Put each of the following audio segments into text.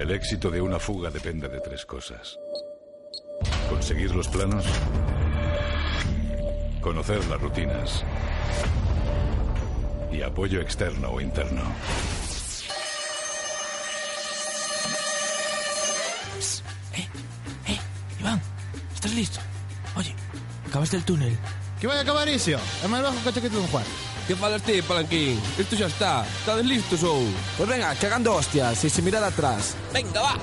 El éxito de una fuga depende de tres cosas. Conseguir los planos, conocer las rutinas y apoyo externo o interno. Iván, ¿estás listo? Oye, acabaste el túnel. Que vai acabar iso? É máis bajo que chaquete dun Juan. Que falas ti, Palanquín? Isto xa está. Estades listos ou? Pues venga, cagando hostias y sin mirar atrás. Venga, va.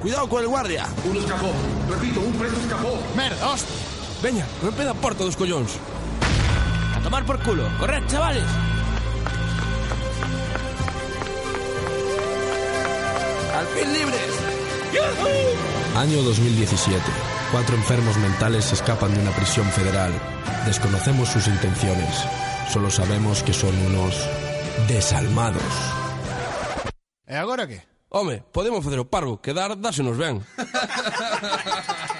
Cuidado con el guardia. Un escapó. Repito, un preso escapó. Merda, hostia. Veña, rompe a porta dos collóns. A tomar por culo. Corred, chavales. Al fin libres. Año 2017. Cuatro enfermos mentales escapan de una prisión federal. Desconocemos sus intenciones. Solo sabemos que son unos desalmados. E agora que? Home, podemos facer o parvo, quedar dásenos ben.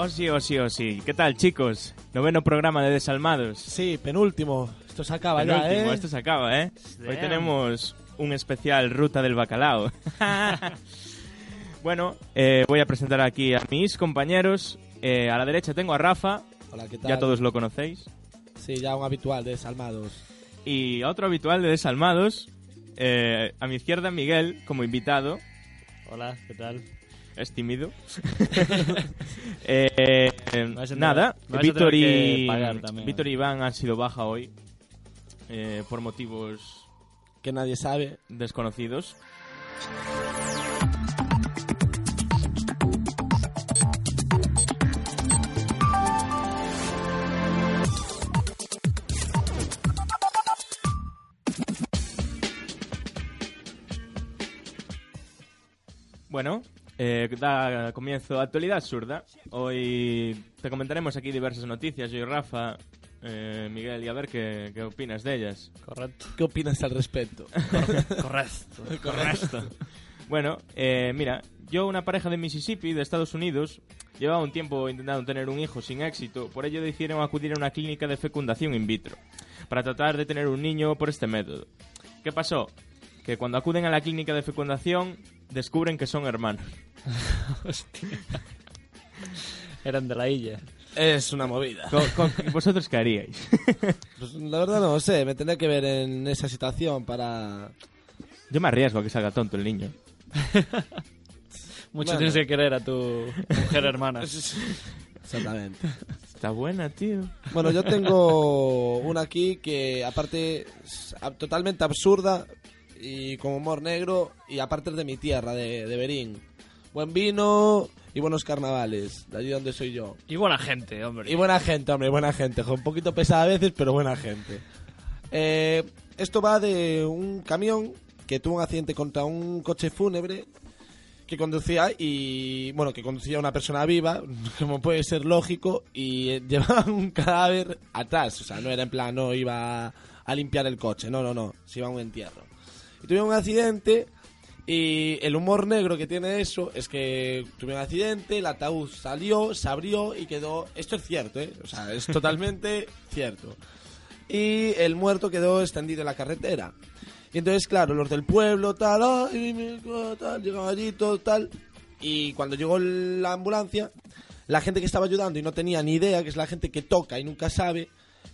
Osi, osi, osi. ¿Qué tal, chicos? Noveno programa de Desalmados. Sí, penúltimo. Esto se acaba ya, Penúltimo, ¿eh? esto se acaba, ¿eh? Hoy tenemos un especial Ruta del Bacalao. bueno, eh, voy a presentar aquí a mis compañeros. Eh, a la derecha tengo a Rafa, Hola, ¿qué tal? ya todos lo conocéis. Sí, ya un habitual de Desalmados. Y otro habitual de Desalmados, eh, a mi izquierda Miguel, como invitado. Hola, ¿qué tal? Es tímido. Eh, eh, nada, Víctor y, Víctor y Iván han sido baja hoy eh, por motivos Que nadie sabe. desconocidos. Bueno, eh, da comienzo a Actualidad Absurda. Hoy te comentaremos aquí diversas noticias. Yo y Rafa, eh, Miguel, y a ver qué, qué opinas de ellas. Correcto. ¿Qué opinas al respecto? Correcto. Correcto. bueno, eh, mira, yo una pareja de Mississippi, de Estados Unidos, llevaba un tiempo intentando tener un hijo sin éxito, por ello decidieron acudir a una clínica de fecundación in vitro, para tratar de tener un niño por este método. ¿Qué pasó? Que cuando acuden a la clínica de fecundación, descubren que son hermanos. Hostia. Eran de la isla. Es una movida. Co- co- ¿Vosotros qué haríais? Pues la verdad no sé, me tendría que ver en esa situación para... Yo me arriesgo a que salga tonto el niño. Mucho Bueno. tienes que querer a tu mujer hermana. Exactamente. Está buena, tío. Bueno, yo tengo una aquí que aparte es ab- totalmente absurda y con humor negro y aparte es de mi tierra, de, de Berín. Buen vino y buenos carnavales, de allí donde soy yo. Y buena gente, hombre. Y buena gente, hombre, buena gente. Un poquito pesada a veces, pero buena gente. Eh, esto va de un camión que tuvo un accidente contra un coche fúnebre que conducía y bueno que conducía una persona viva como puede ser lógico y eh, llevaba un cadáver atrás o sea no era en plan no iba a limpiar el coche no no no se iba a un entierro y tuvieron un accidente y el humor negro que tiene eso es que tuvieron un accidente el ataúd salió se abrió y quedó esto es cierto ¿eh? o sea es totalmente cierto y el muerto quedó extendido en la carretera. Y entonces, claro, los del pueblo, tal, ay, tal, llegaban allí, todo tal. Y cuando llegó la ambulancia, la gente que estaba ayudando y no tenía ni idea, que es la gente que toca y nunca sabe,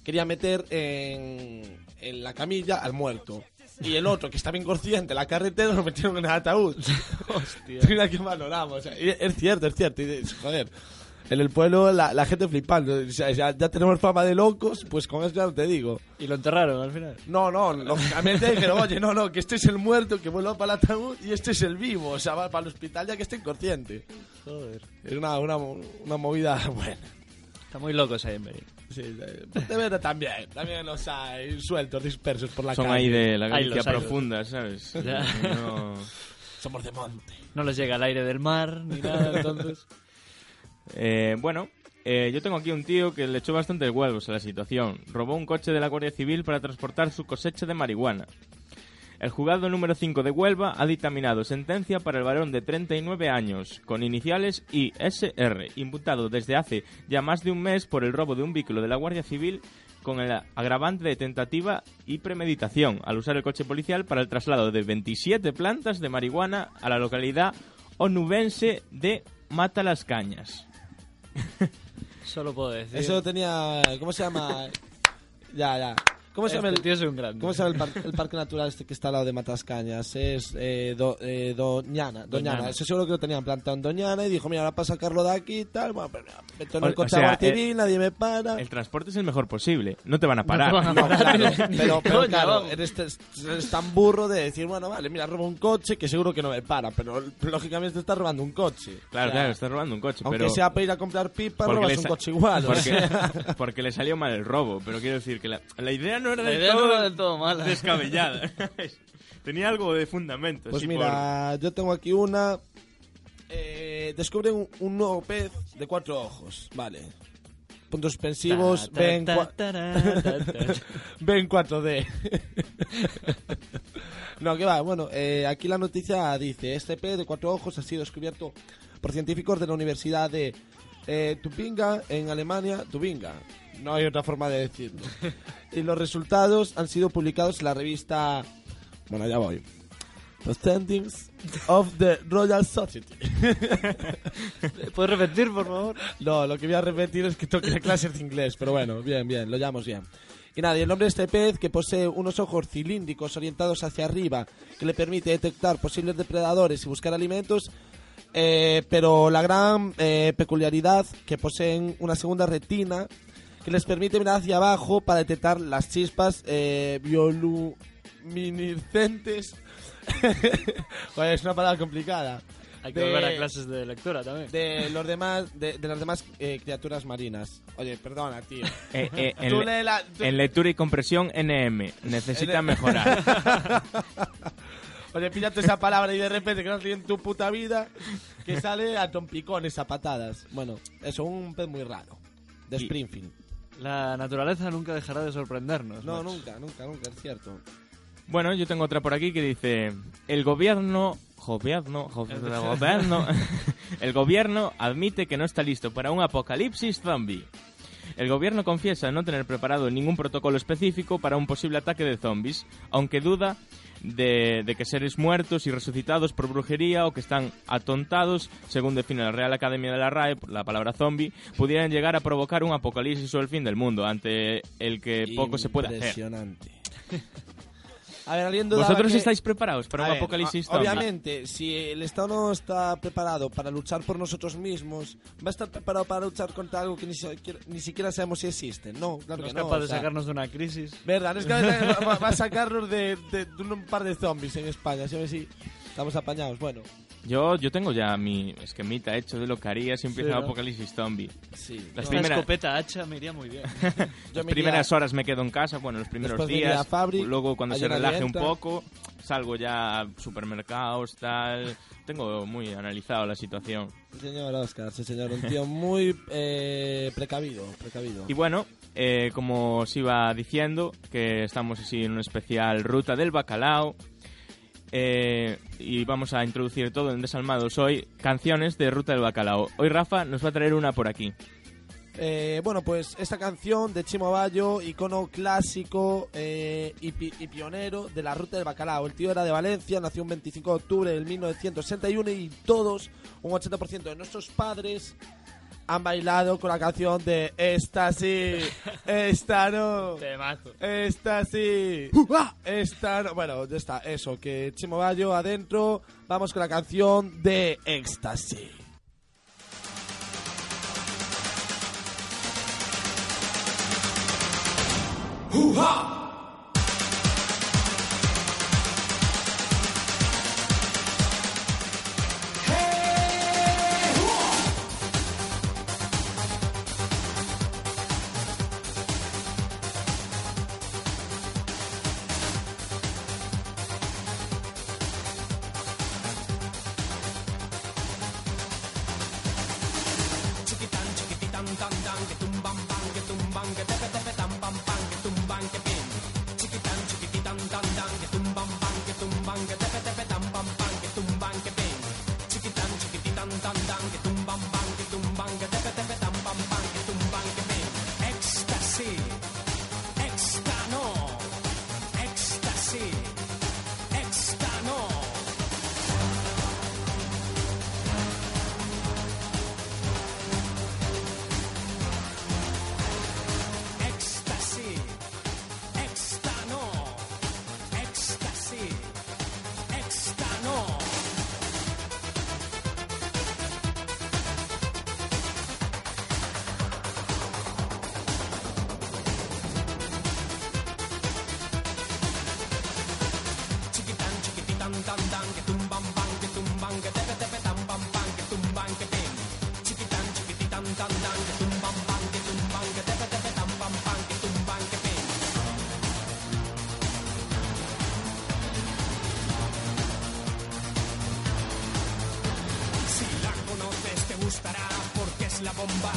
quería meter en, en la camilla al muerto. Y el otro, que estaba inconsciente en la carretera, lo metieron en el ataúd. Hostia. Mira qué valoramos. o sea, es cierto, es cierto. y joder. En el pueblo la, la gente flipando. O sea, ya, ya tenemos fama de locos, pues con eso ya te digo. Y lo enterraron al final. No, no, lógicamente dijeron, oye, no, no, que este es el muerto que vuelva para el ataúd y este es el vivo. O sea, va para el hospital ya que esté inconsciente. Joder. Es una, una, una movida buena. Está muy locos ahí en Berín. Sí, de Pontevedra también. También los hay sueltos, dispersos por la Son calle. ahí de la Hay Galicia los, hay los. profunda, ¿sabes? Ya. No- Somos de monte. No les llega el aire del mar ni nada, entonces. Eh, bueno, eh, yo tengo aquí un tío que le echó bastantes huevos a la situación. Robó un coche de la Guardia Civil para transportar su cosecha de marihuana. El juzgado número 5 de Huelva ha dictaminado sentencia para el varón de 39 años, con iniciales ISR, imputado desde hace ya más de un mes por el robo de un vehículo de la Guardia Civil con el agravante de tentativa y premeditación al usar el coche policial para el traslado de 27 plantas de marihuana a la localidad onubense de Mata las Cañas. Solo puedo decir. Eso tenía. ¿Cómo se llama? ya, ya. ¿Cómo se llama Este el, tío es un grande. ¿Cómo se llama el, par- el parque natural este que está al lado de Matascañas? Es eh, do- eh, Doñana. Doñana. Doñana. Eso seguro que lo tenían plantado en Doñana y dijo, mira, ahora para sacarlo de aquí y tal. Bueno, meto en O- el o coche sea, a Guardia eh, Civil, nadie me para. El transporte es el mejor posible. No te van a parar. van a No, parar. claro, pero, claro, eres, eres tan burro de decir, bueno, vale, mira, robo un coche que seguro que no me para, pero lógicamente estás robando un coche. Claro, O sea, claro, estás robando un coche, Aunque pero... sea para ir a comprar pipa, robas un coche igual. o sea. porque le salió mal el robo, pero quiero decir que la, la idea no era La del idea no todo era del todo mala. descabellada. Tenía algo de fundamento. Pues mira, yo tengo aquí una. Eh, descubren un, un nuevo pez de cuatro ojos. Vale. Puntos suspensivos. Ta, ta, ven, ta, cua- ta, ta, ta. ven 4D. no, que va. Bueno, eh, aquí la noticia dice: Este pez de cuatro ojos ha sido descubierto por científicos de la Universidad de eh, Tubinga, en Alemania. Tubinga. No hay otra forma de decirlo. y los resultados han sido publicados en la revista. Bueno, ya voy. Proceedings of the Royal Society. ¿Puedes repetir, por favor? No, lo que voy a repetir es que tengo que ir a clases de inglés, pero bueno, bien, bien, lo llamamos bien. Y nada, y el nombre de este pez, que posee unos ojos cilíndricos orientados hacia arriba, que le permite detectar posibles depredadores y buscar alimentos, eh, pero la gran eh, peculiaridad que poseen una segunda retina que les permite mirar hacia abajo para detectar las chispas eh, bioluminiscentes. Joder, es una palabra complicada. Hay que De- volver a clases de lectura también. de los demás de, de las demás eh, criaturas marinas. Oye, perdona, tío. Eh, eh, en, Tú le- lee la- tú- en lectura y compresión NM. Necesita mejorar. Oye, píllate esa palabra y de repente que no en tu puta vida que sale a trompicones, a patadas. Bueno, eso, un pez muy raro. De Y- Springfield. La naturaleza nunca dejará de sorprendernos. No, macho. nunca, nunca, nunca, es cierto. Bueno, yo tengo otra por aquí que dice: El gobierno. Gobierno. go- Gobierno. el gobierno admite que no está listo para un apocalipsis zombie. El gobierno confiesa no tener preparado ningún protocolo específico para un posible ataque de zombies, aunque duda de, de que seres muertos y resucitados por brujería o que están atontados, según define la Real Academia de la RAE, la palabra zombie, pudieran llegar a provocar un apocalipsis o el fin del mundo, ante el que poco se puede hacer. Impresionante. A ver, alguien dudaba ¿Vosotros que- estáis preparados para A un ver, apocalipsis o- zombie? Obviamente, si el Estado no está preparado para luchar por nosotros mismos, va a estar preparado para luchar contra algo que ni siquiera, ni siquiera sabemos si existe. No, claro No que es no. capaz o de sea, sacarnos de una crisis. Verdad, no es que va, va- va a sacarnos de, de- de un par de zombies en España. si estamos apañados. Bueno, Yo, yo tengo ya mi esquemita hecho de lo que haría si empieza Sí, el ¿no? apocalipsis zombie. sí. Las Una primeras- escopeta hacha me iría muy bien. Yo Las me primeras horas me quedo en casa, bueno, los primeros días. a Fabri, luego cuando se relaje un poco, salgo ya a supermercados, tal. Tengo muy analizado la situación. Sí, señor Oscar, sí, señor. Un tío muy eh, precavido, precavido. Y bueno, eh, como os iba diciendo, que estamos así en un especial Ruta del Bacalao. Eh, y vamos a introducir todo en Desalmados hoy, canciones de Ruta del Bacalao. Hoy Rafa nos va a traer una por aquí. Eh, bueno, pues esta canción de Chimo Bayo, icono clásico eh, y, pi- y pionero de la ruta del bacalao. El tío era de Valencia, nació un 25 de octubre del 1961 y todos, un 80% de nuestros padres, han bailado con la canción de Esta sí, esta no, esta sí, esta no. Bueno, ya está, eso, que Chimo Bayo adentro, vamos con la canción de Éxtasis. ¡Hoo-ha!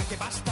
Que va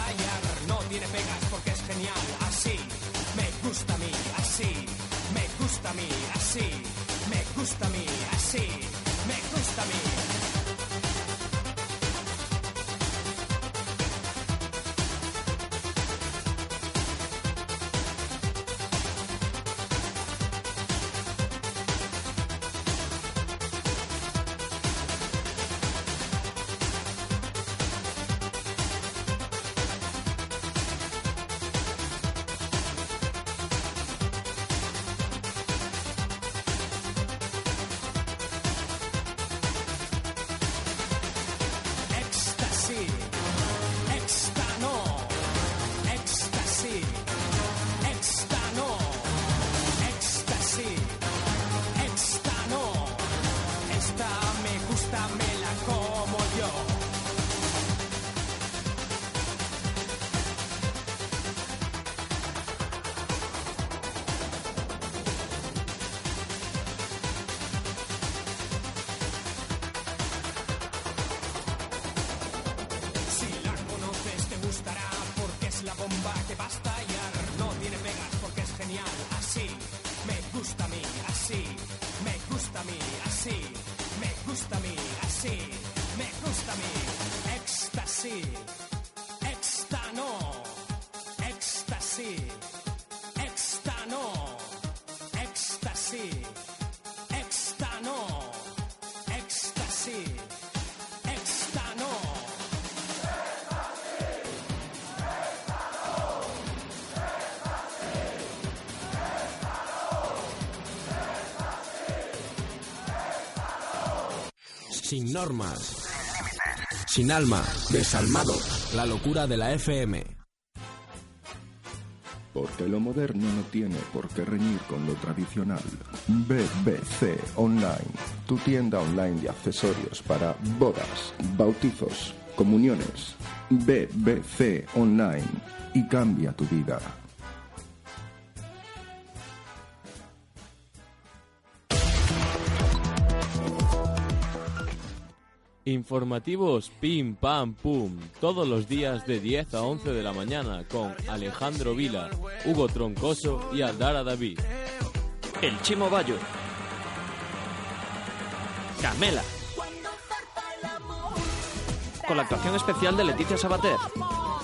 bomba Sin normas. Sin alma. Desalmados. La locura de la FM. Porque lo moderno no tiene por qué reñir con lo tradicional. BBC Online, tu tienda online de accesorios para bodas, bautizos, comuniones. BBC Online y cambia tu vida. Informativos Pim Pam Pum, todos los días de 10 a 11 de la mañana con Alejandro Vila, Hugo Troncoso y Aldara David. El Chimo Bayo. Camela. Con la actuación especial de Leticia Sabater.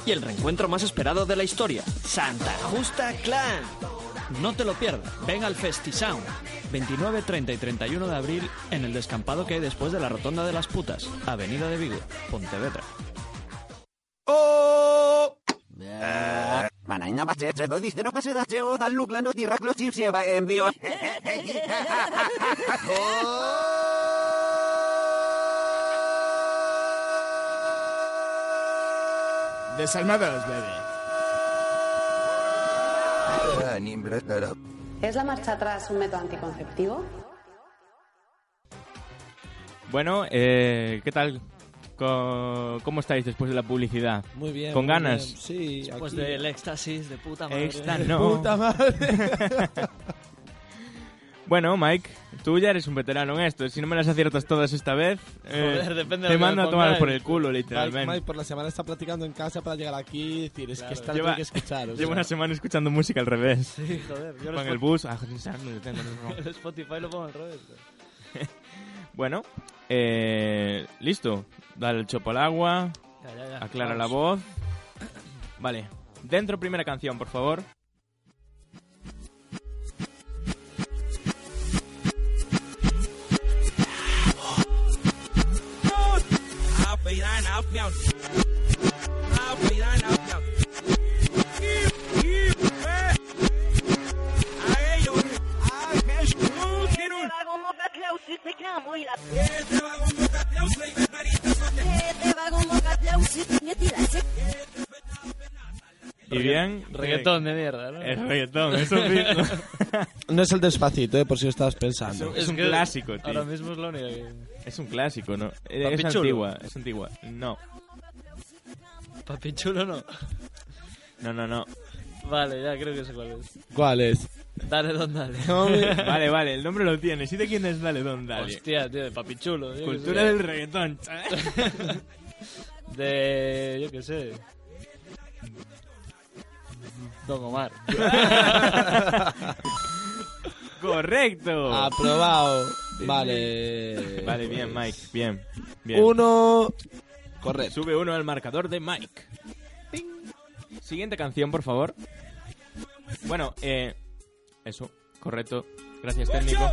Y el reencuentro más esperado de la historia. Santa Justa Clan. No te lo pierdas. Ven al FestiSound. 29, 30 y 31 de abril en el descampado que hay después de la Rotonda de las Putas, Avenida de Vigo, Pontevedra. ¡Oh! Desalmados, bebé. ¿Es la marcha atrás un método anticonceptivo? Bueno, eh, ¿qué tal? ¿Cómo estáis después de la publicidad? Muy bien. ¿Con muy ganas? bien. Sí, Después aquí. del éxtasis de puta madre. Extra no. Puta madre. Bueno, Mike, tú ya eres un veterano en esto. Si no me las aciertas todas esta vez, eh, Joder, depende de te que mando a tomar por el culo, literalmente. Mike por la semana está practicando en casa para llegar aquí y decir, es Claro. que esta Lleva- que escuchar. o Llevo sea. una semana escuchando música al revés. Sí, joder. Yo Con el bus. ah, el Spotify lo pongo al revés. Bueno, eh, listo. Dale el chopo al agua. Ya, ya, ya. Aclara Vamos. la voz. Vale. Dentro, primera canción, por favor. Y bien. Reggaetón de mierda, ¿no? Es reggaetón, mismo. No es el despacito, eh, por si lo estabas pensando. Es un clásico, tío. Ahora mismo es lo único que... Es un clásico, ¿no? Eh, Papi Es chulo. antigua, es antigua. No, Papi chulo no. no, no, no. Vale, ya creo que sé cuál es. ¿Cuál es? Dale, don, dale. Vale, vale, el nombre lo tienes. ¿Y de quién es Dale Don Dale? Hostia, tío, de papi chulo. Cultura del reggaetón. De... yo qué sé. Don Omar. Correcto. Aprobado. Vale. Vale, bien, Mike. Bien. bien. Uno. Correcto. Sube uno al marcador de Mike. Siguiente canción, por favor. Bueno, eh. Eso, correcto. Gracias, técnico.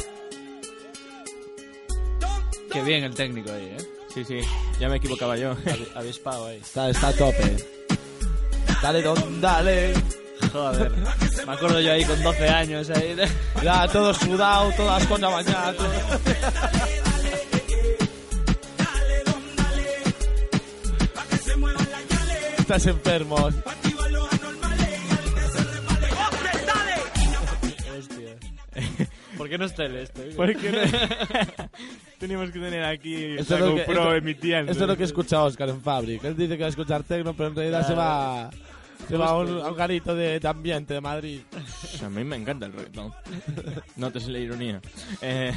Qué bien el técnico ahí, ¿eh? Sí, sí, ya me equivocaba yo. Avi- Avispado ahí. Está, está a tope. Dale, don, dale. Joder. Me acuerdo yo ahí con 12 años ahí. Ya, todo sudado, todas con la mañana. todo. Estás enfermo. ¿Por qué no está el este? ¿Por qué no? Teníamos que tener aquí Esto la GoPro esto- emitiendo. Esto es lo que escucha Oscar en Fabric. Él dice que va a escuchar tecno, pero en realidad se va, se va a un, a un garito de, de ambiente de Madrid. A mí me encanta el reggaetón. Notes la ironía. Eh,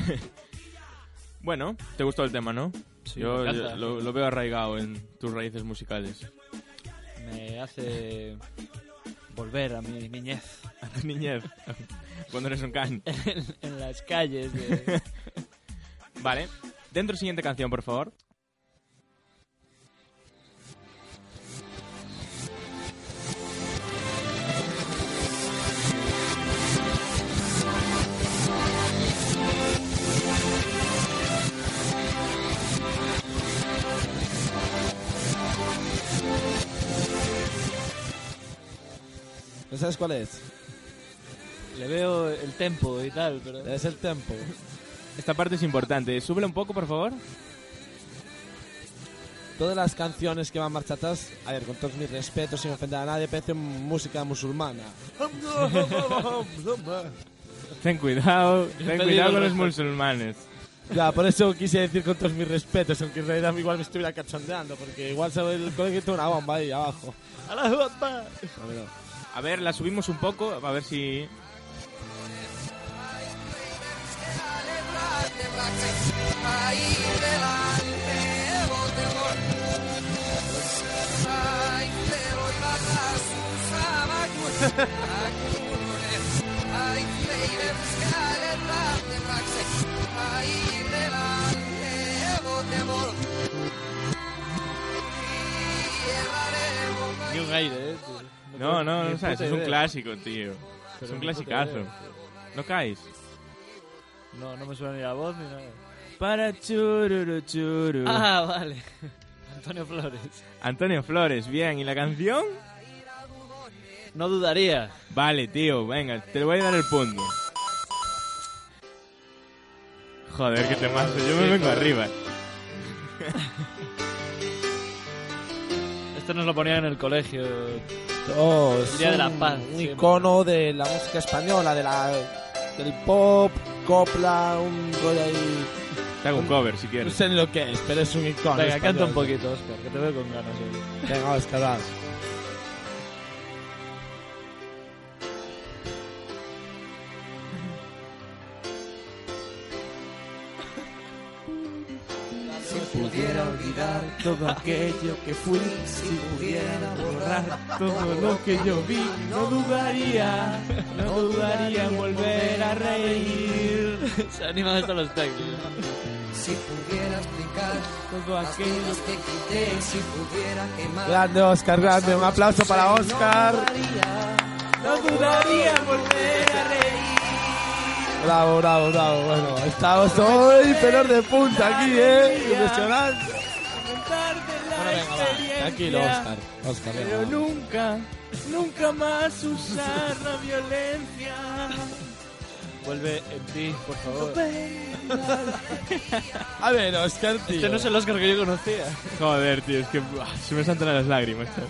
bueno, te gustó el tema, ¿no? Sí, Yo yo lo, lo veo arraigado en tus raíces musicales. Me hace volver a mi niñez. A tu niñez, cuando eres un can. en, en las calles de... Vale. Dentro, siguiente canción, por favor. Sabes cuál es? Le veo el tempo y tal, pero... Es el tempo. Esta parte es importante. Súbele un poco, por favor. Todas las canciones que van marcha atrás, a ver, con todos mis respetos, sin ofender a nadie, parecen música musulmana. Ten cuidado, ten cuidado con los musulmanes. Ya, por eso quise decir con todos mis respetos, aunque en realidad igual me estuviera cachondeando, porque igual sabe el colegio tiene una bomba ahí abajo. ¡Allahu Akbar! A ver, la subimos un poco, a ver si... Un aire, ¿eh? No, no, no sabes, es un idea. clásico, tío. Pero es un clasicazo. ¿No caes? No, no me suena ni la voz ni nada. Para chururu churu. Ah, vale. Antonio Flores. Antonio Flores, bien. ¿Y la canción? No dudaría. Vale, tío, venga, te voy a dar el punto. Joder, qué temazo, yo me Sí, vengo joder. arriba. Esto nos lo ponían en el colegio Esto es Día de la un- Paz, un siempre. icono de la música española, de la del pop, copla, un rollo ahí. Te hago un cover si No quieres. sé ni lo que es, pero es un icono. Venga, español. canta un poquito, Oscar, que te veo con ganas hoy. Venga, Oscar. Todo aquello que fui, si pudiera borrar todo lo que yo vi, no dudaría, no dudaría en volver a reír. Se animan hasta los técnicos. Si pudiera explicar todo aquello que quité, si pudiera quemar. Grande, Oscar, grande. Un aplauso para Oscar. No dudaría en volver a reír. Bravo, bravo, bravo. Bueno, estamos hoy pelos de punta aquí, ¿eh? Impresionante. Bueno, venga, va. Tranquilo, Oscar. Oscar, venga, Pero va. nunca, nunca más usar la violencia. Vuelve en ti, por favor. A ver, Oscar, tío. Este no es el Oscar que yo conocía. Joder, tío, es que buah, se me saltan las lágrimas. tío.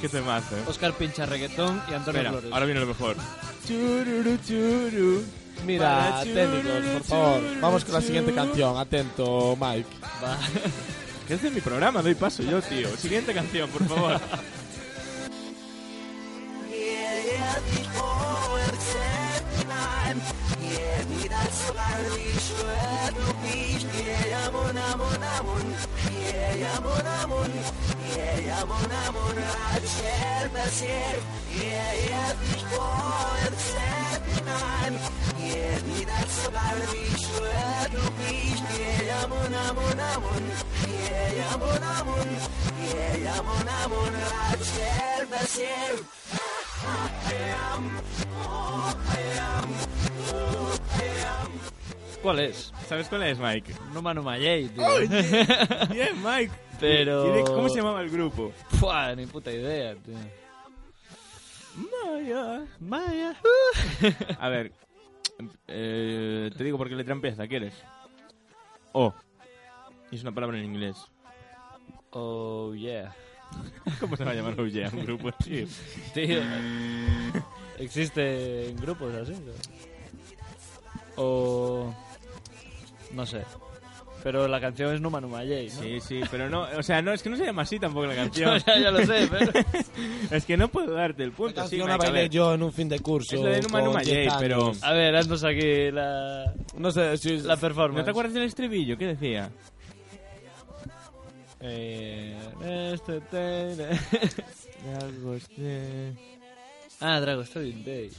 Qué temazo, eh. Oscar pincha reggaetón y Antonio Espera, Flores. ahora viene lo mejor. Chururu, churu. Mira, técnicos, por favor. Vamos con la siguiente canción. Atento, Mike. Va. Que es mi programa, doy paso yo, tío. Siguiente canción, por favor. that's why we should be. Yeah, amon, amon, amon. Yeah, I'd share the share. I'd share the share. I am, oh, I am, oh. ¿Cuál es? ¿Sabes cuál es, Mike? No Manu Mayey, tío. Oye, bien, Mike. Pero... ¿Y de- ¿Cómo se llamaba el grupo? Fua, ni puta idea, tío. Maya, Maya. A ver, eh, te digo porque letra empieza, ¿quieres? O. Es una palabra en inglés. Oh, yeah. ¿Cómo se va a llamar Oh Yeah, un grupo así? Tío, existen grupos así. ¿no? O... No sé. Pero la canción es No Manu Mayey, ¿no? Sí, sí, pero no, o sea, no, es que no se llama así tampoco la canción. ya, ya lo sé, pero... es que no puedo darte el La punto. Sí, canción la Mike, a bailé ver. yo en un fin de curso. Es la de Numa Numa 10 Jay, pero-. A ver, haznos aquí la... No sé si... La performance. ¿No te acuerdas del estribillo? ¿Qué decía? Eh, este Ah, Dragostein Day.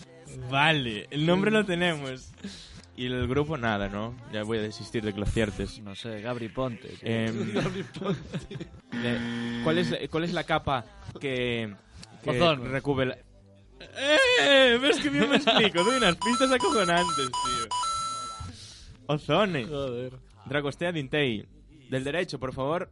Vale, el nombre lo tenemos. Y el grupo nada, ¿no? Ya voy a desistir de que lo aciertes. No sé, Gabri Ponte. tío. Em, de- ¿cuál, es, ¿Cuál es la capa que, que recubre la... ¡Eh! ¿Ves que bien me explico? Doy unas pistas acojonantes, tío. Ozone. Joder. Dragostea Dintei. Del derecho, por favor.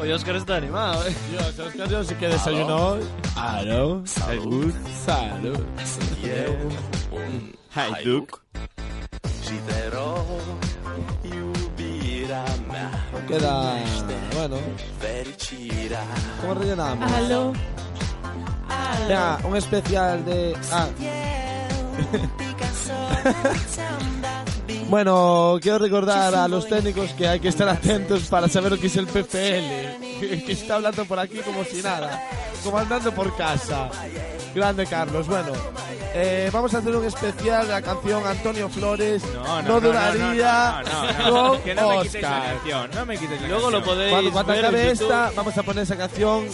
Oye, Oscar está animado, eh. Dios, Oscar, yo sí que desayunó hoy. Claro. Salud. Salud. Hi, Duke. Queda... Bueno. ¿Cómo rellenamos? Aló. Venga, un especial de... Ah. Bueno, quiero recordar a los técnicos que hay que estar atentos para saber lo que es el PFL, que está hablando por aquí como si nada, como andando por casa. Grande Carlos. Bueno, eh, vamos a hacer un especial de la canción Antonio Flores. No, no, no, dudaría no, no, no, no, con que no me quites la Oscar. canción, no me quites la Luego lo podéis Cuando, cuando ver acabe esta, vamos a poner esa canción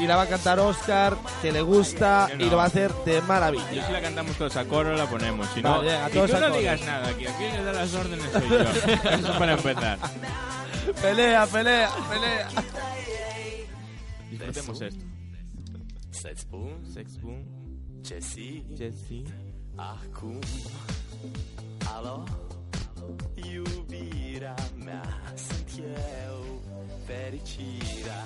y la va a cantar Oscar, que le gusta y no. lo va a hacer de Y maravilla. si la cantamos todos a coro, la ponemos. Si no, Vale, a y todos tú a no coro. digas nada aquí. Aquí que da las órdenes soy yo. Eso para empezar. Pelea, pelea, pelea. Disfrutemos esto. Sex boom, sex boom. Jesse, Jesse. Akum. Aló. E o vira me sentiu feritira.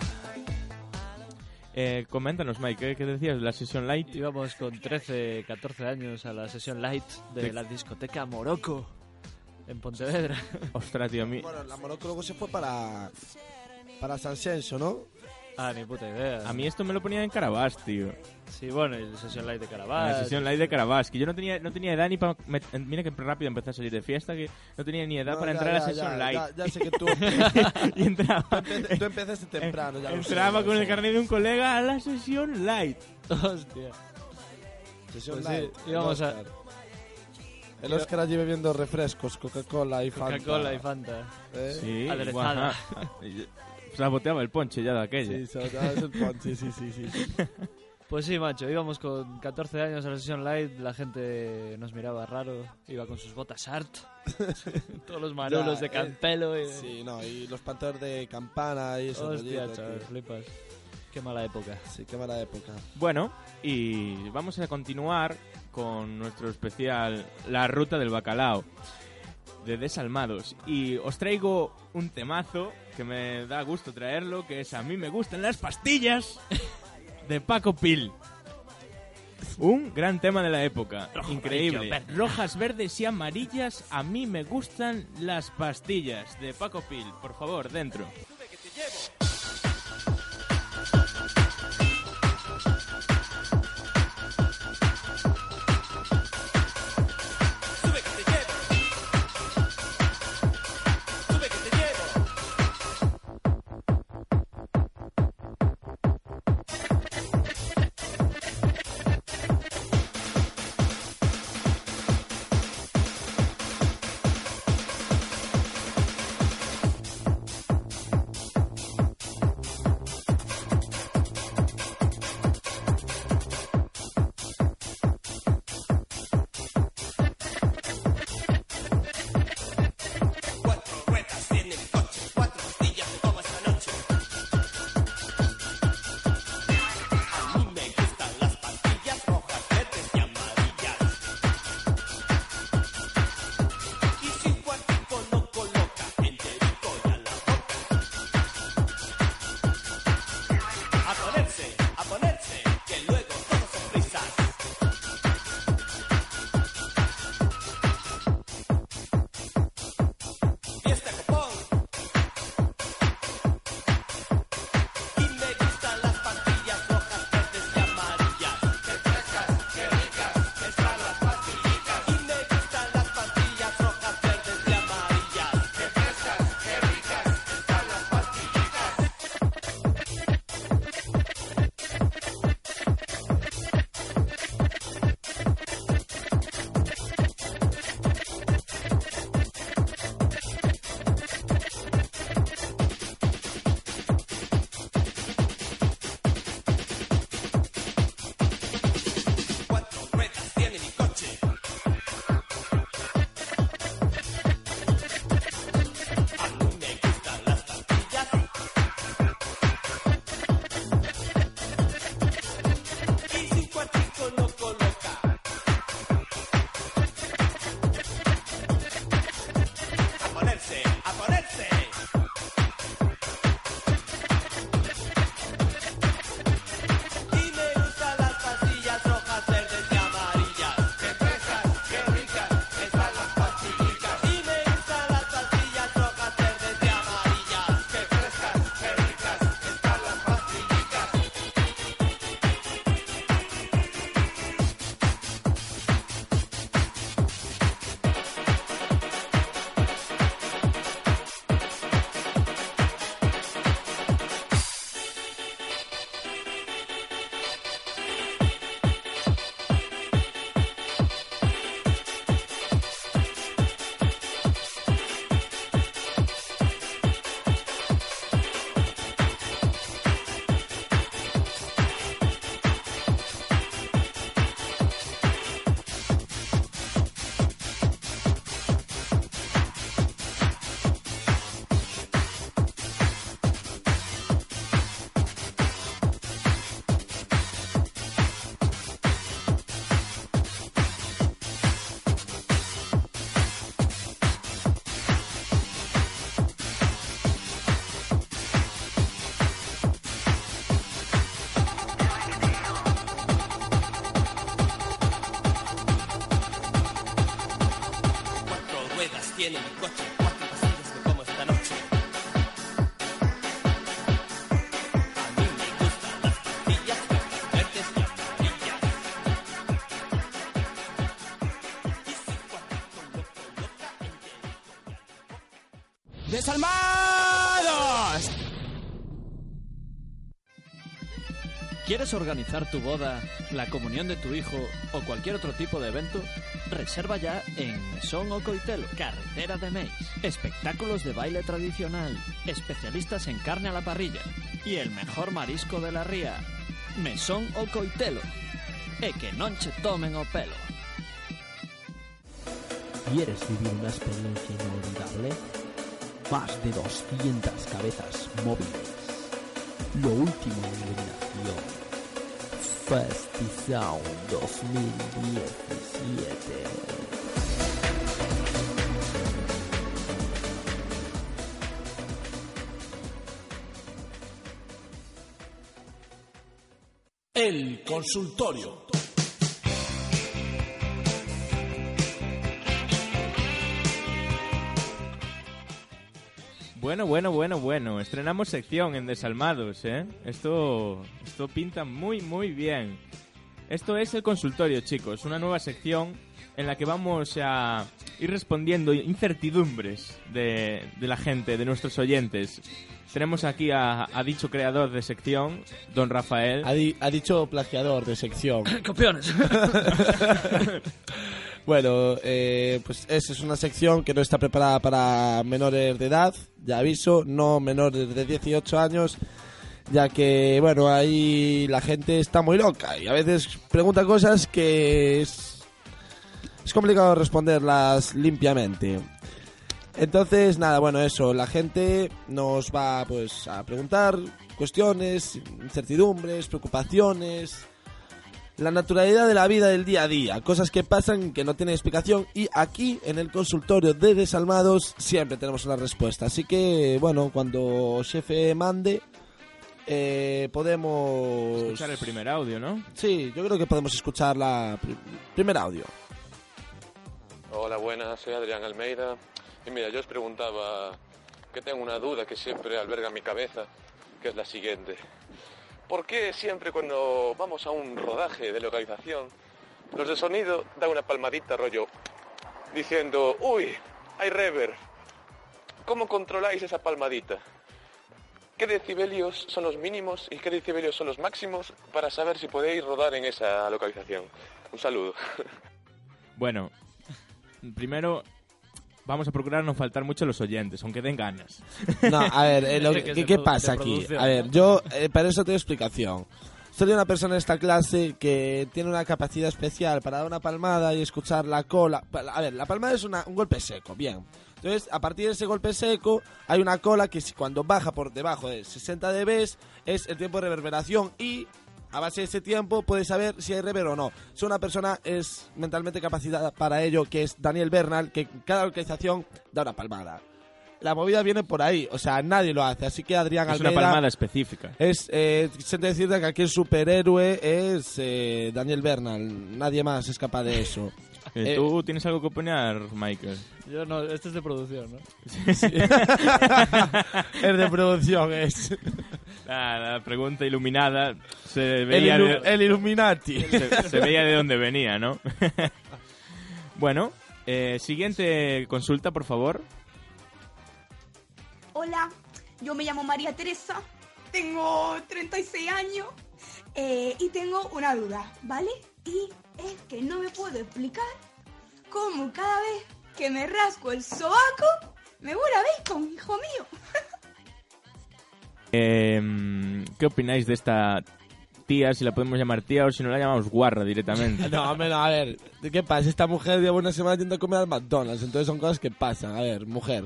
Eh, coméntanos, Mike, ¿qué, qué decías de la sesión light? Íbamos con 13, 14 años a la sesión light de De- la discoteca Morocco en Pontevedra. Ostras, tío, a mí... Bueno, la Morocco luego se fue para. Para San Censo, ¿no? Ah, ni puta idea. A mí esto me lo ponían en Carabás, tío. Sí, bueno, y la sesión light de La Carabás. sesión light de Carabás, que yo no tenía, no tenía edad ni para... Mira que rápido empecé a salir de fiesta, que no tenía ni edad No, para ya, entrar a la ya, sesión ya, light. Ya, ya sé que tú. y entraba... Tú empe- tú empezaste temprano, ya Entraba ya con el sé. carnet de un colega a la sesión light. Hostia. Sesión Pues sí, light. íbamos el a- Oscar. El Oscar allí bebiendo refrescos, Coca-Cola y Fanta. Coca-Cola y Fanta. ¿Eh? Sí, Aderezada. Saboteaba el ponche ya de aquello. Sí, saboteaba el ponche, sí, sí, sí. Pues sí, macho, íbamos con 14 años a la sesión light, la gente nos miraba raro, iba con sus botas art, todos los marulos Ya, de Campelo eh, y... Sí, no, y los pantalones de campana y eso. Hostia, chaval, flipas. Qué mala época. Sí, qué mala época. Bueno, y vamos a continuar con nuestro especial La Ruta del Bacalao de Desalmados. Y os traigo un temazo que me da gusto traerlo, que es A mí me gustan las pastillas de Paco Pil. Un gran tema de la época, increíble. amarillo. Rojas, verdes y amarillas, a mí me gustan las pastillas de Paco Pil. Por favor, dentro. Sube ¡Desalmados! ¿Quieres organizar tu boda, la comunión de tu hijo o cualquier otro tipo de evento? Reserva ya en Mesón o Coitelo, carretera de Meis. Espectáculos de baile tradicional, especialistas en carne a la parrilla y el mejor marisco de la ría. Mesón o Coitelo. E que non che tomen o pelo. ¿Quieres vivir una experiencia inolvidable? Más de 200 cabezas móviles. Lo último en iluminación. Festisound 2017. El consultorio. Bueno, bueno, bueno, bueno. Estrenamos sección en Desalmados, ¿eh? Esto, esto pinta muy, muy bien. Esto es el consultorio, chicos. Una nueva sección en la que vamos a ir respondiendo incertidumbres de, de la gente, de nuestros oyentes. Tenemos aquí a, a dicho creador de sección, don Rafael. Ha, di- ha dicho plagiador de sección. Copiones. bueno, eh, pues esa es una sección que no está preparada para menores de edad, ya aviso, no menores de 18 años, ya que, bueno, ahí la gente está muy loca y a veces pregunta cosas que es, es complicado responderlas limpiamente. Entonces, nada, bueno, eso, la gente nos va pues a preguntar cuestiones, incertidumbres, preocupaciones, la naturalidad de la vida del día a día, cosas que pasan que no tienen explicación y aquí en el consultorio de Desalmados siempre tenemos una respuesta. Así que, bueno, cuando jefe mande, eh, podemos... Escuchar el primer audio, ¿no? Sí, yo creo que podemos escuchar la pri- primer audio. Hola, buenas, soy Adrián Almeida. Y mira, yo os preguntaba que tengo una duda que siempre alberga mi cabeza, que es la siguiente. ¿Por qué siempre cuando vamos a un rodaje de localización, los de sonido dan una palmadita rollo diciendo, uy, hay reverb? ¿Cómo controláis esa palmadita? ¿Qué decibelios son los mínimos y qué decibelios son los máximos para saber si podéis rodar en esa localización? Un saludo. Bueno, primero vamos a procurar no faltar mucho a los oyentes, aunque den ganas. No, a ver, eh, lo ¿qué produ- pasa aquí? A ver, yo eh, para eso tengo explicación. Soy una persona en esta clase que tiene una capacidad especial para dar una palmada y escuchar la cola. A ver, la palmada es una- un golpe seco, bien. Entonces, a partir de ese golpe seco, hay una cola que si cuando baja por debajo de 60 dB es el tiempo de reverberación y a base de ese tiempo puedes saber si hay reverb o no. Si una persona es mentalmente capacitada para ello, que es Daniel Bernal, que en cada localización da una palmada. La movida viene por ahí, o sea, nadie lo hace. Así que Adrián Es una Almeida palmada específica. es, eh, siento decirte que aquí el superhéroe es eh, Daniel Bernal. Nadie más es capaz de eso. Eh, Eh, ¿Tú tienes algo que opinar, Michael? Yo no, este es de producción, ¿no? es de producción, es. La, la pregunta iluminada se El, veía, ilu- de, el Illuminati. se, se veía de dónde venía, ¿no? bueno, eh, siguiente consulta, por favor. Hola, yo me llamo María Teresa, tengo 36 años eh, y tengo una duda, ¿vale? Y es que no me puedo explicar cómo cada vez que me rasco el sobaco me vuela bacon, hijo mío. Eh, ¿Qué opináis de esta tía, si la podemos llamar tía o si no la llamamos guarra directamente? No, hombre, no, a ver, ¿qué pasa? Esta mujer lleva una semana yendo a comer al McDonald's, entonces son cosas que pasan. A ver, mujer.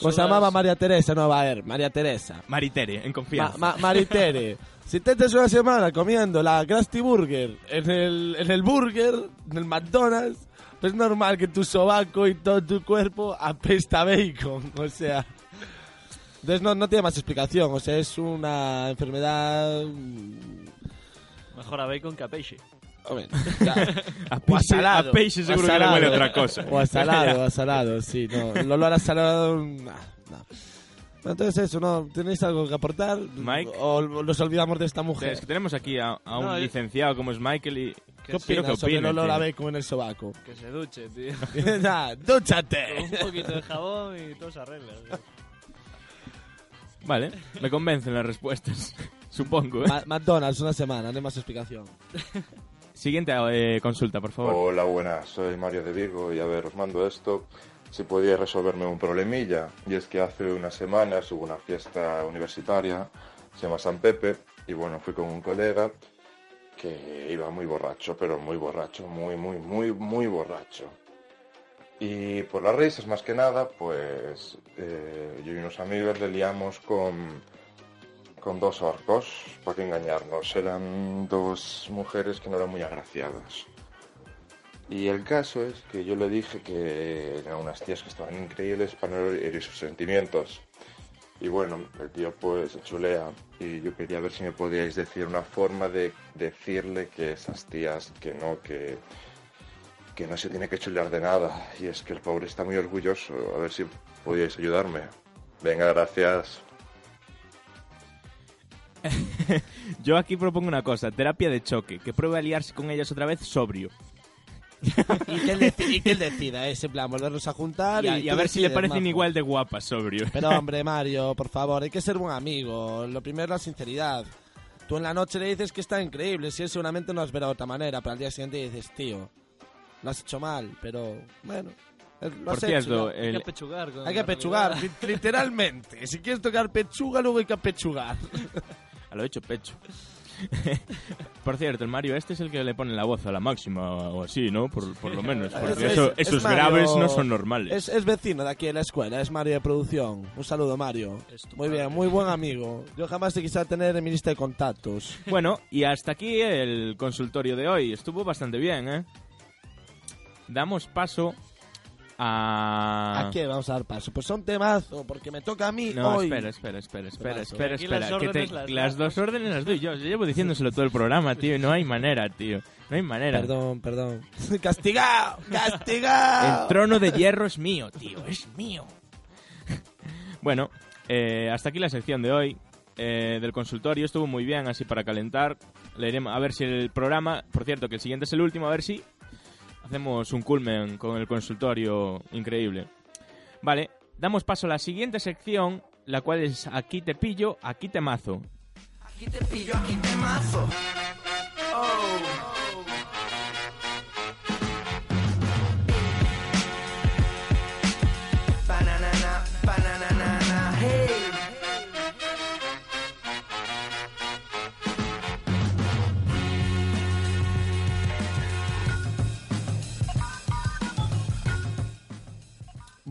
¿Cómo se llamaba María Teresa? No, va a ver, María Teresa. Maritere, en confianza. Ma- ma- Maritere. Si te estás una semana comiendo la Krusty Burger en el, en el burger, en el McDonald's, es normal que tu sobaco y todo tu cuerpo apesta a bacon. O sea. Entonces no, no tiene más explicación. O sea, es una enfermedad. Mejor a bacon que a peixe. Hombre, claro. A O salado. a peixe seguro que le salado. huele otra cosa. O a salado, a salado, sí. No, el olor a salado... nah, nah. Entonces eso, ¿no? ¿Tenéis algo que aportar? Mike. ¿O nos olvidamos de esta mujer? Es que tenemos aquí a, a un No, yo- licenciado como es Michael y... ¿Qué opinas que sobre el olor a bacon en el sobaco? Que se duche, tío. Nah, ¡Dúchate! Con un poquito de jabón y todo se arregla. Vale, me convencen las respuestas. Supongo, ¿eh? Ma- McDonald's, una semana, no hay más explicación. Siguiente eh, consulta, por favor. Hola, buenas, soy Mario de Vigo y a ver, os mando esto. Si podíais resolverme un problemilla, y es que hace unas semanas hubo una fiesta universitaria, se llama San Pepe, y bueno, fui con un colega que iba muy borracho, pero muy borracho, muy, muy, muy, muy borracho. Y por las risas, más que nada, pues eh, yo y unos amigos le liamos con, con dos orcos, para que engañarnos. Eran dos mujeres que no eran muy agraciadas. Y el caso es que yo le dije que eran unas tías que estaban increíbles para no herir sus sentimientos. Y bueno, el tío pues se chulea y yo quería ver si me podíais decir una forma de decirle que esas tías que no, que, que no se tiene que chulear de nada. Y es que el pobre está muy orgulloso. A ver si podíais ayudarme. Venga, gracias. Yo aquí propongo una cosa, terapia de choque, que pruebe a liarse con ellas otra vez sobrio. Y, que él deci- y que él decida, es en plan, volvernos a juntar Y y, a, y a tú ver si le parecen majo. igual de guapas sobrio. Pero hombre, Mario, por favor, hay que ser buen amigo. Lo primero es la sinceridad. Tú en la noche le dices que está increíble, si él seguramente no las verá de otra manera, pero al día siguiente dices, tío, lo has hecho mal, pero bueno. lo Por has hecho, cierto, ya. el- Hay que apechugar. Hay que apechugar, literalmente. Si quieres tocar pechuga, luego hay que apechugar. A lo hecho pecho. por cierto, el Mario este es el que le pone la voz a la máxima o así, ¿no? Por, por lo menos. Porque Es- eso- es- es esos Mario- graves no son normales. Es, es vecino de aquí de la escuela, es Mario de producción. Un saludo, Mario. Muy bien, muy buen amigo. Yo jamás te quisiera tener en mi lista de contactos. Bueno, y hasta aquí el consultorio de hoy. Estuvo bastante bien, ¿eh? Damos paso a... ¿A qué vamos a dar paso? Pues son temazo, porque me toca a mí No, hoy. espera, espera, espera, espera, Temazo. espera, espera. las que te- órdenes las las damos. dos órdenes las doy yo. Yo llevo diciéndoselo todo el programa, tío. y No hay manera, tío. No hay manera. Perdón, perdón. ¡Castigado! ¡Castigado! El trono de hierro es mío, tío. Es mío. bueno, eh, hasta aquí la sección de hoy. eh, del consultorio estuvo muy bien, así para calentar. Leeremos a ver si el programa, por cierto, que el siguiente es el último, a ver si hacemos un culmen con el consultorio increíble. Vale, damos paso a la siguiente sección, la cual es Aquí te pillo, aquí te mazo. Aquí te pillo, aquí te mazo.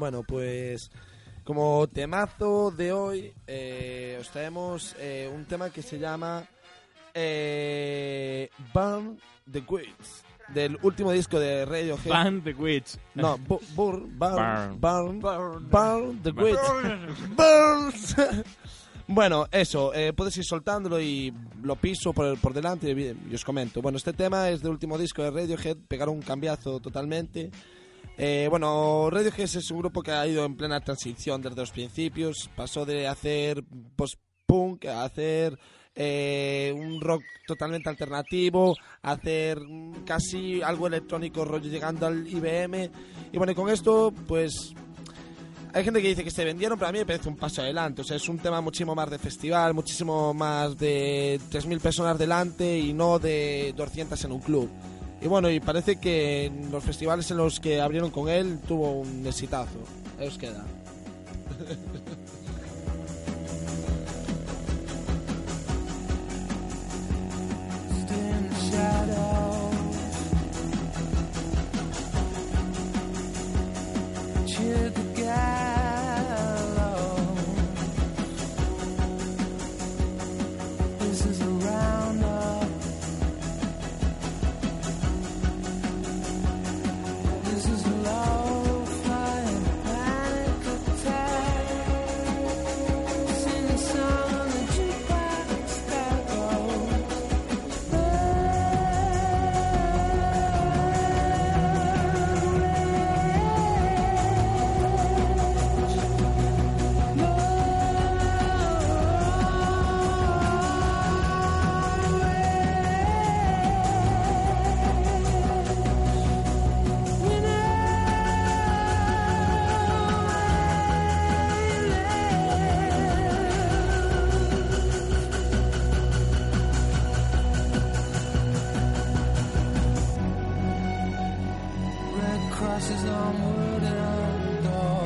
Bueno, pues como temazo de hoy eh, os traemos eh, un tema que se llama eh, Burn the Witch del último disco de Radiohead. Burn the Witch. No, bu- bur- burn, Burn. burn, burn, the Burn. Witch. Burns. Bueno, eso, eh, puedes ir soltándolo y lo piso por, por delante y os comento. Bueno, este tema es del último disco de Radiohead, pegaron un cambiazo totalmente. Eh, bueno, Radiohead es un grupo que ha ido en plena transición desde los principios. Pasó de hacer post-punk a hacer eh, un rock totalmente alternativo, hacer casi algo electrónico, rollo llegando al IBM. Y bueno, y con esto, pues hay gente que dice que se vendieron, pero a mí me parece un paso adelante. O sea, es un tema muchísimo más de festival, muchísimo más de 3.000 personas delante y no de 200 en un club. Y bueno, y parece que en los festivales en los que abrieron con él tuvo un exitazo. Os queda. crosses on wooden doors.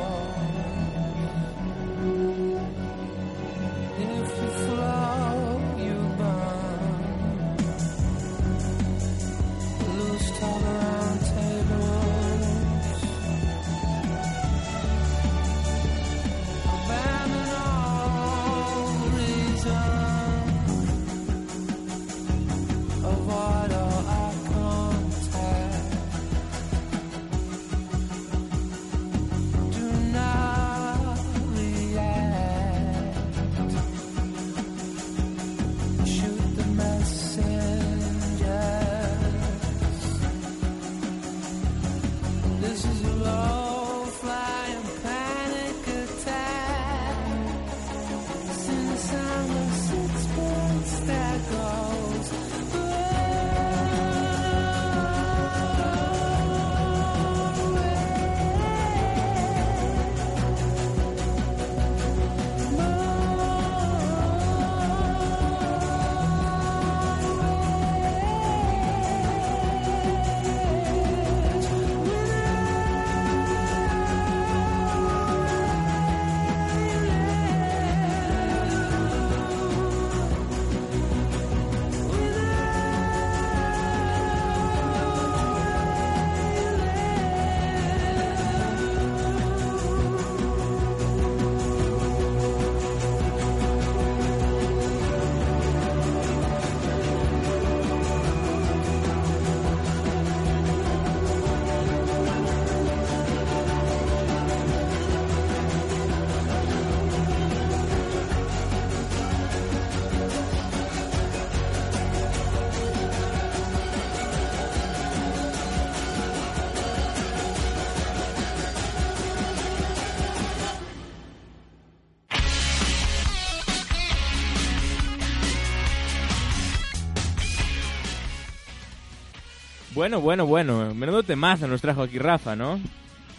Bueno, bueno, bueno. Menudo temazo nos trajo aquí Rafa, ¿no?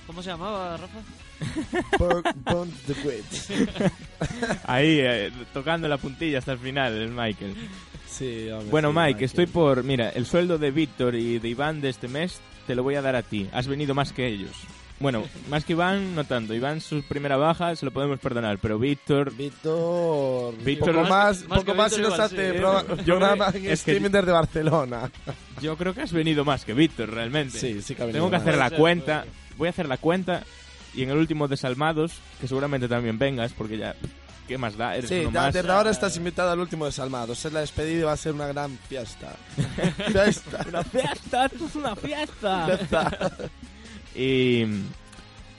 ¿Cómo se llamaba, Rafa? Burn the Witch. Ahí, eh, tocando la puntilla hasta el final, el Michael. Sí, hombre, Bueno, sí, Mike, Michael. estoy por... Mira, el sueldo de Víctor y de Iván de este mes te lo voy a dar a ti. Has venido más que ellos. Bueno, más que Iván, no tanto. Iván, su primera baja, se lo podemos perdonar. Pero Víctor... Víctor... Víctor poco más, más poco más Víctor si nos hace sí. pro- Yo programa en es que- streaming desde Barcelona. Yo creo que has venido más que Víctor, realmente. Sí, sí que ha venido Tengo que más. hacer la cuenta. Voy a hacer la cuenta. Y en el último Desalmados, que seguramente también vengas, porque ya... ¿Qué más da? Eres Sí, uno más. desde ahora estás invitado al último desalmado. Es la despedida y va a ser una gran fiesta. fiesta. ¡Una fiesta! ¡Esto es una fiesta! Fiesta. Y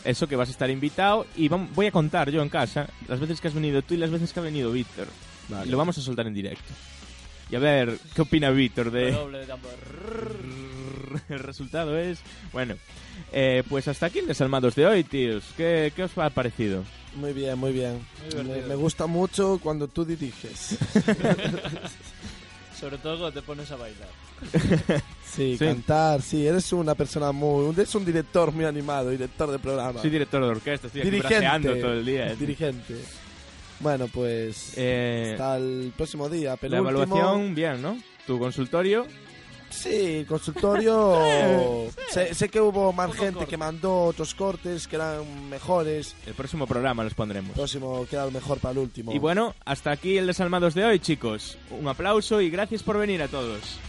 eso que vas a estar invitado y voy a contar yo en casa las veces que has venido tú y las veces que ha venido Víctor. Vale. Lo vamos a soltar en directo. Y a ver, ¿qué opina Víctor de...? Redoble de tambor. El resultado es... Bueno, eh, pues hasta aquí el Desalmados de hoy, tíos. ¿Qué, qué os ha parecido? Muy bien, muy bien. Muy me, me gusta mucho cuando tú diriges. Sobre todo cuando te pones a bailar. Sí, Sí. cantar, sí, eres una persona muy... Eres un director muy animado, director de programa. Soy director de orquesta, estoy aquí braceando todo el día. eh. Dirigente. Bueno, pues Eh, hasta el próximo día. la penúltimo. evaluación, bien, ¿no? Tu consultorio... Sí, consultorio. Sí, sé, sé que hubo más gente que mandó otros cortes que eran mejores. El próximo programa los pondremos. próximo queda lo mejor para el último. Y bueno, hasta aquí el Desalmados de hoy, chicos. Un aplauso y gracias por venir a todos.